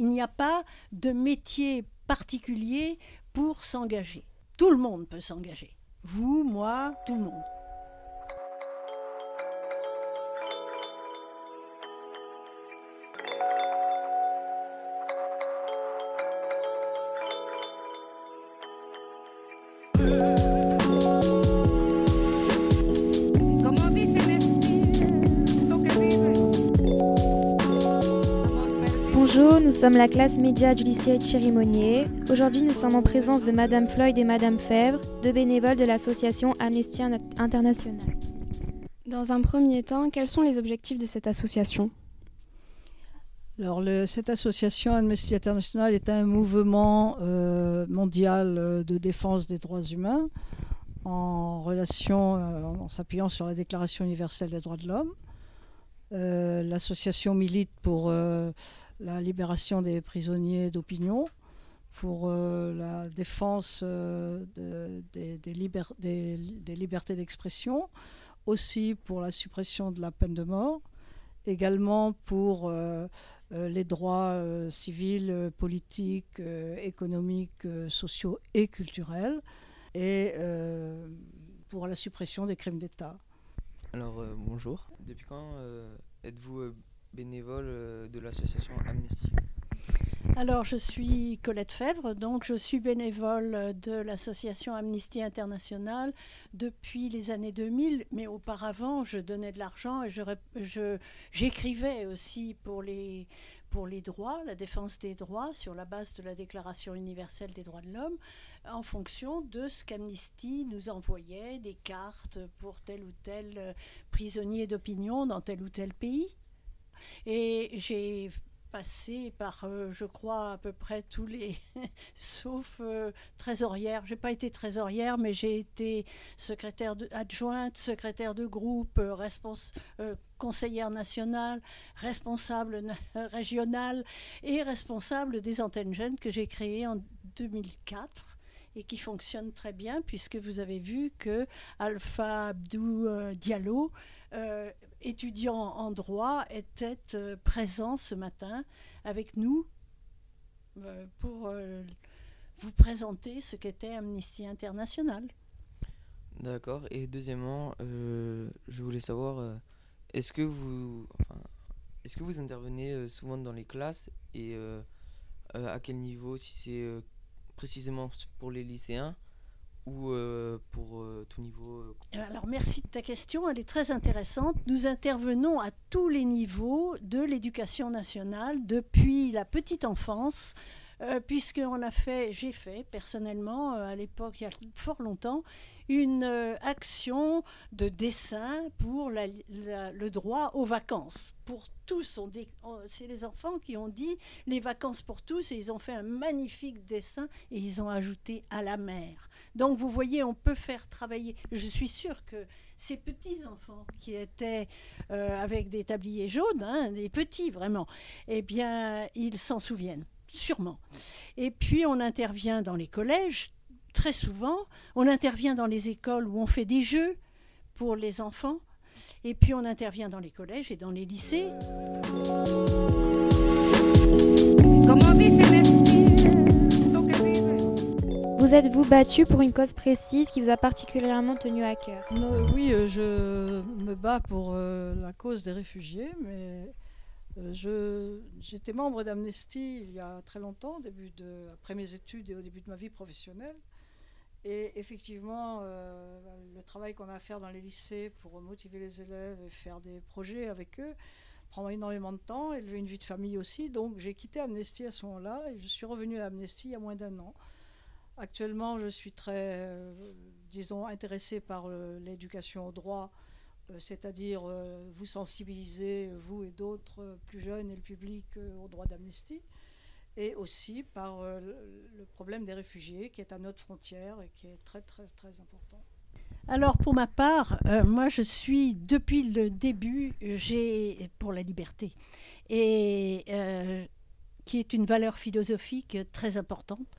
il n'y a pas de métier particulier pour s'engager. Tout le monde peut s'engager. Vous, moi, tout le monde. Bonjour, nous sommes la classe média du lycée Chirimonier. Aujourd'hui, nous sommes en présence de Madame Floyd et Madame Fèvre, deux bénévoles de l'association Amnesty International. Dans un premier temps, quels sont les objectifs de cette association? Alors, cette association Amnesty International est un mouvement euh, mondial euh, de défense des droits humains en relation, euh, en s'appuyant sur la Déclaration universelle des droits de l'homme. L'association milite pour la libération des prisonniers d'opinion, pour euh, la défense euh, des, libertés d'expression, aussi pour la suppression de la peine de mort, également pour euh, les droits civils, politiques, économiques, sociaux et culturels, et pour la suppression des crimes d'État. Alors bonjour, depuis quand êtes-vous bénévole euh, de l'association Amnesty alors, je suis Colette Fèvre, donc je suis bénévole de l'association Amnesty International depuis les années 2000, mais auparavant, je donnais de l'argent et j'écrivais aussi pour les, pour les droits, la défense des droits, sur la base de la Déclaration universelle des droits de l'homme, en fonction de ce qu'Amnesty nous envoyait, des cartes pour tel ou tel prisonnier d'opinion dans tel ou tel pays. Et j'ai passé par, euh, je crois, à peu près tous les, sauf euh, trésorière. J'ai pas été trésorière, mais j'ai été secrétaire adjointe, secrétaire de groupe, euh, conseillère nationale, responsable régionale et responsable des antennes jeunes que j'ai créées en 2004 et qui fonctionnent très bien puisque vous avez vu que Alpha Abdou Diallo étudiant en droit était euh, présent ce matin avec nous euh, pour euh, vous présenter ce qu'était Amnesty International. D'accord. Et deuxièmement, je voulais savoir, est-ce que vous, est-ce que vous intervenez souvent dans les classes et à quel niveau, si c'est précisément pour les lycéens euh, pour euh, tout niveau euh, Alors merci de ta question, elle est très intéressante. Nous intervenons à tous les niveaux de l'éducation nationale, depuis la petite enfance, puisqu'on a fait, j'ai fait personnellement à l'époque, il y a fort longtemps, une action de dessin pour le droit aux vacances. Tous, c'est les enfants qui ont dit les vacances pour tous et ils ont fait un magnifique dessin et ils ont ajouté à la mer. Donc vous voyez, on peut faire travailler. Je suis sûre que ces petits-enfants qui étaient euh, avec des tabliers jaunes, hein, des petits vraiment, eh bien, ils s'en souviennent, sûrement. Et puis on intervient dans les collèges, très souvent. On intervient dans les écoles où on fait des jeux pour les enfants. Et puis on intervient dans les collèges et dans les lycées. Vous êtes-vous battu pour une cause précise qui vous a particulièrement tenu à cœur? Oui, euh, je me bats pour euh, la cause des réfugiés, mais euh, j'étais membre d'Amnesty il y a très longtemps, début de, après mes études et au début de ma vie professionnelle. Et effectivement, le travail qu'on a à faire dans les lycées pour motiver les élèves et faire des projets avec eux prend énormément de temps, élever une vie de famille aussi. Donc j'ai quitté Amnesty à ce moment-là et je suis revenue à Amnesty il y a moins d'un an. Actuellement, je suis très, euh, disons, intéressée par euh, l'éducation au droit, euh, c'est-à-dire vous sensibiliser, vous et d'autres plus jeunes et le public, au droit d'amnistie, et aussi par le problème des réfugiés qui est à notre frontière et qui est très, très, très important. Alors pour ma part, moi je suis depuis le début pour la liberté et qui est une valeur philosophique très importante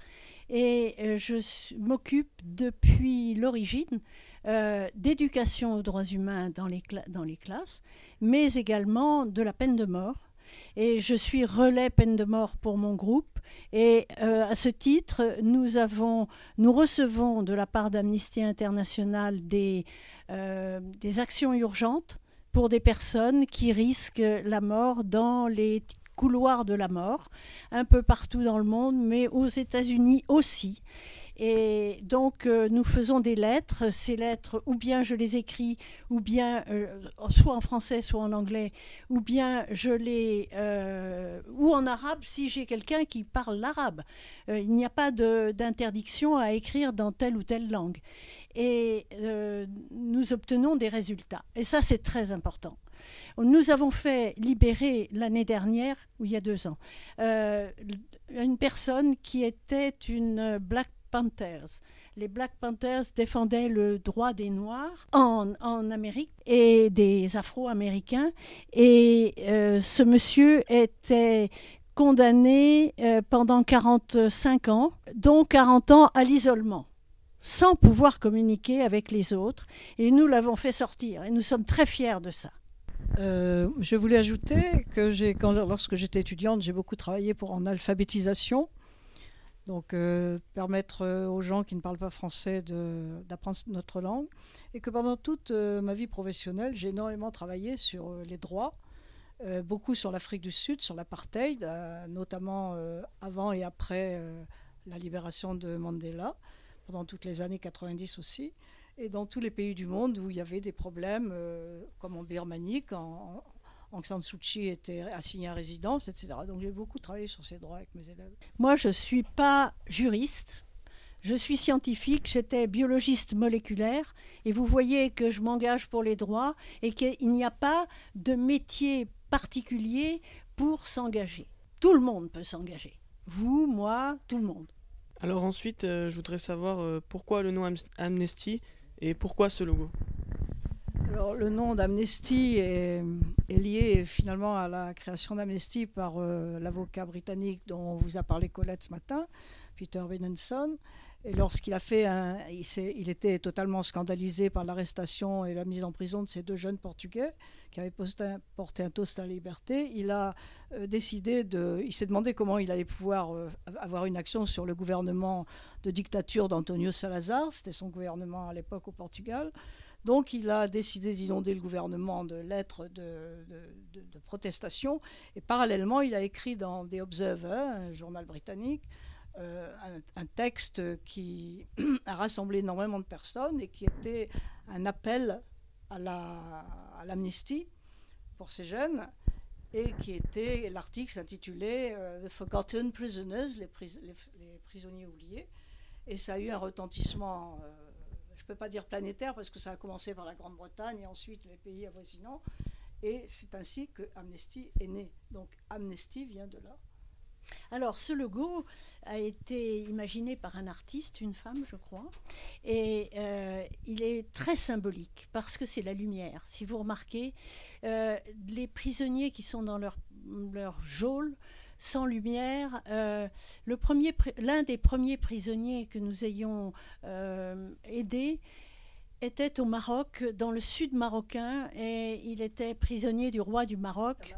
et euh, je m'occupe depuis l'origine euh, d'éducation aux droits humains dans les classes, mais également de la peine de mort. Et je suis relais peine de mort pour mon groupe. Et euh, à ce titre, nous, avons, nous recevons de la part d'Amnesty International euh, des actions urgentes pour des personnes qui risquent la mort dans les couloirs de la mort, un peu partout dans le monde, mais aux États-Unis aussi. Et donc, euh, nous faisons des lettres. Ces lettres, ou bien je les écris, ou bien euh, soit en français, soit en anglais, ou bien je les. Euh, ou en arabe si j'ai quelqu'un qui parle l'arabe. il n'y a pas d'interdiction à écrire dans telle ou telle langue. Et nous obtenons des résultats. Et ça, c'est très important. Nous avons fait libérer l'année dernière, ou il y a deux ans, une personne qui était une Black Panthers. Les Black Panthers défendaient le droit des Noirs en, Amérique et des Afro-Américains. Et euh, ce monsieur était condamné euh, pendant 45 ans, dont 40 ans à l'isolement sans pouvoir communiquer avec les autres. Et nous l'avons fait sortir. Et nous sommes très fiers de ça. Euh, je voulais ajouter que lorsque j'étais étudiante, j'ai beaucoup travaillé pour en alphabétisation. Donc euh, permettre euh, aux gens qui ne parlent pas français d'apprendre notre langue. Et que pendant toute euh, ma vie professionnelle, j'ai énormément travaillé sur les droits, beaucoup sur l'Afrique du Sud, sur l'apartheid, notamment avant et après la libération de Mandela, pendant toutes les années 90 aussi. Et dans tous les pays du monde où il y avait des problèmes, comme en Birmanie, en, Aung San Suu Kyi était assigné à résidence, etc. Donc j'ai beaucoup travaillé sur ces droits avec mes élèves. Moi, je ne suis pas juriste. Je suis scientifique, j'étais biologiste moléculaire et vous voyez que je m'engage pour les droits et qu'il n'y a pas de métier particulier pour s'engager. Tout le monde peut s'engager. Vous, moi, tout le monde. Alors ensuite, euh, je voudrais savoir euh, pourquoi le nom Amnesty et pourquoi ce logo? Alors, le nom d'Amnesty est, lié finalement à la création d'Amnesty par euh, l'avocat britannique dont vous a parlé Colette ce matin, Peter Benenson. Et lorsqu'il a fait un, il, il, était totalement scandalisé par l'arrestation et la mise en prison de ces deux jeunes Portugais qui avaient porté un toast à la liberté. Il a euh, décidé de, il s'est demandé comment il allait pouvoir euh, avoir une action sur le gouvernement de dictature d'Antonio Salazar. C'était son gouvernement à l'époque au Portugal. Donc il a décidé d'inonder le gouvernement de lettres de, protestation. Et parallèlement, il a écrit dans The Observer, un journal britannique, euh, un, texte qui a rassemblé énormément de personnes et qui était un appel à l'amnistie pour ces jeunes et qui était, l'article s'intitulait euh, The Forgotten Prisoners, les, prisonniers oubliés. Et ça a eu un retentissement euh, je ne peux pas dire planétaire parce que ça a commencé par la Grande-Bretagne et ensuite les pays avoisinants. Et c'est ainsi que Amnesty est né. Donc Amnesty vient de là. Alors, ce logo a été imaginé par un artiste, une femme, je crois, et euh, il est très symbolique parce que c'est la lumière. Si vous remarquez, euh, les prisonniers qui sont dans leur, leur geôle sans lumière. Euh, l'un des premiers prisonniers que nous ayons euh, aidés était au Maroc, dans le sud marocain, et il était prisonnier du roi du Maroc.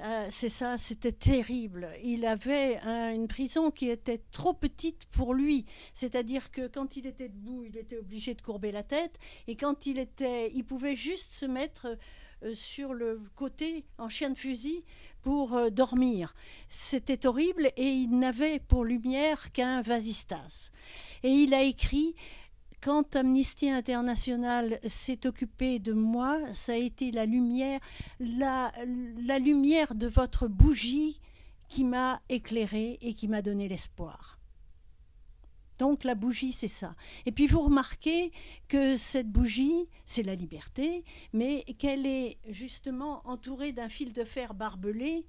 Euh, c'est ça, c'était terrible. Il avait une prison qui était trop petite pour lui. C'est-à-dire que quand il était debout, il était obligé de courber la tête, et quand il était, il pouvait juste se mettre sur le côté en chien de fusil pour euh, dormir. C'était horrible et il n'avait pour lumière qu'un vasistas. Et il a écrit quand Amnesty International s'est occupé de moi, ça a été la lumière, la, la lumière de votre bougie qui m'a éclairé et qui m'a donné l'espoir. Donc la bougie, c'est ça. Et puis vous remarquez que cette bougie, c'est la liberté, mais qu'elle est justement entourée d'un fil de fer barbelé.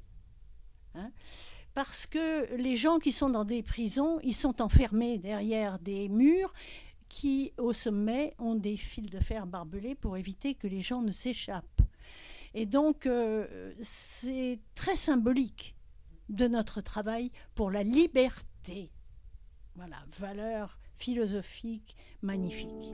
Hein, parce que les gens qui sont dans des prisons, ils sont enfermés derrière des murs qui, au sommet, ont des fils de fer barbelés pour éviter que les gens ne s'échappent. Et donc, euh, c'est très symbolique de notre travail pour la liberté voilà, valeur philosophique magnifique.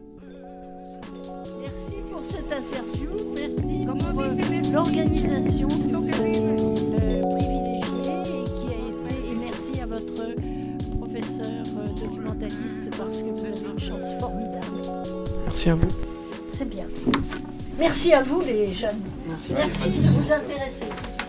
Merci pour cette interview, merci pour euh, l'organisation euh, privilégiée et qui a été, et merci à votre professeur euh, documentaliste parce que vous avez une chance formidable. Merci à vous. C'est bien. Merci à vous les jeunes. Merci. Merci de vous intéresser.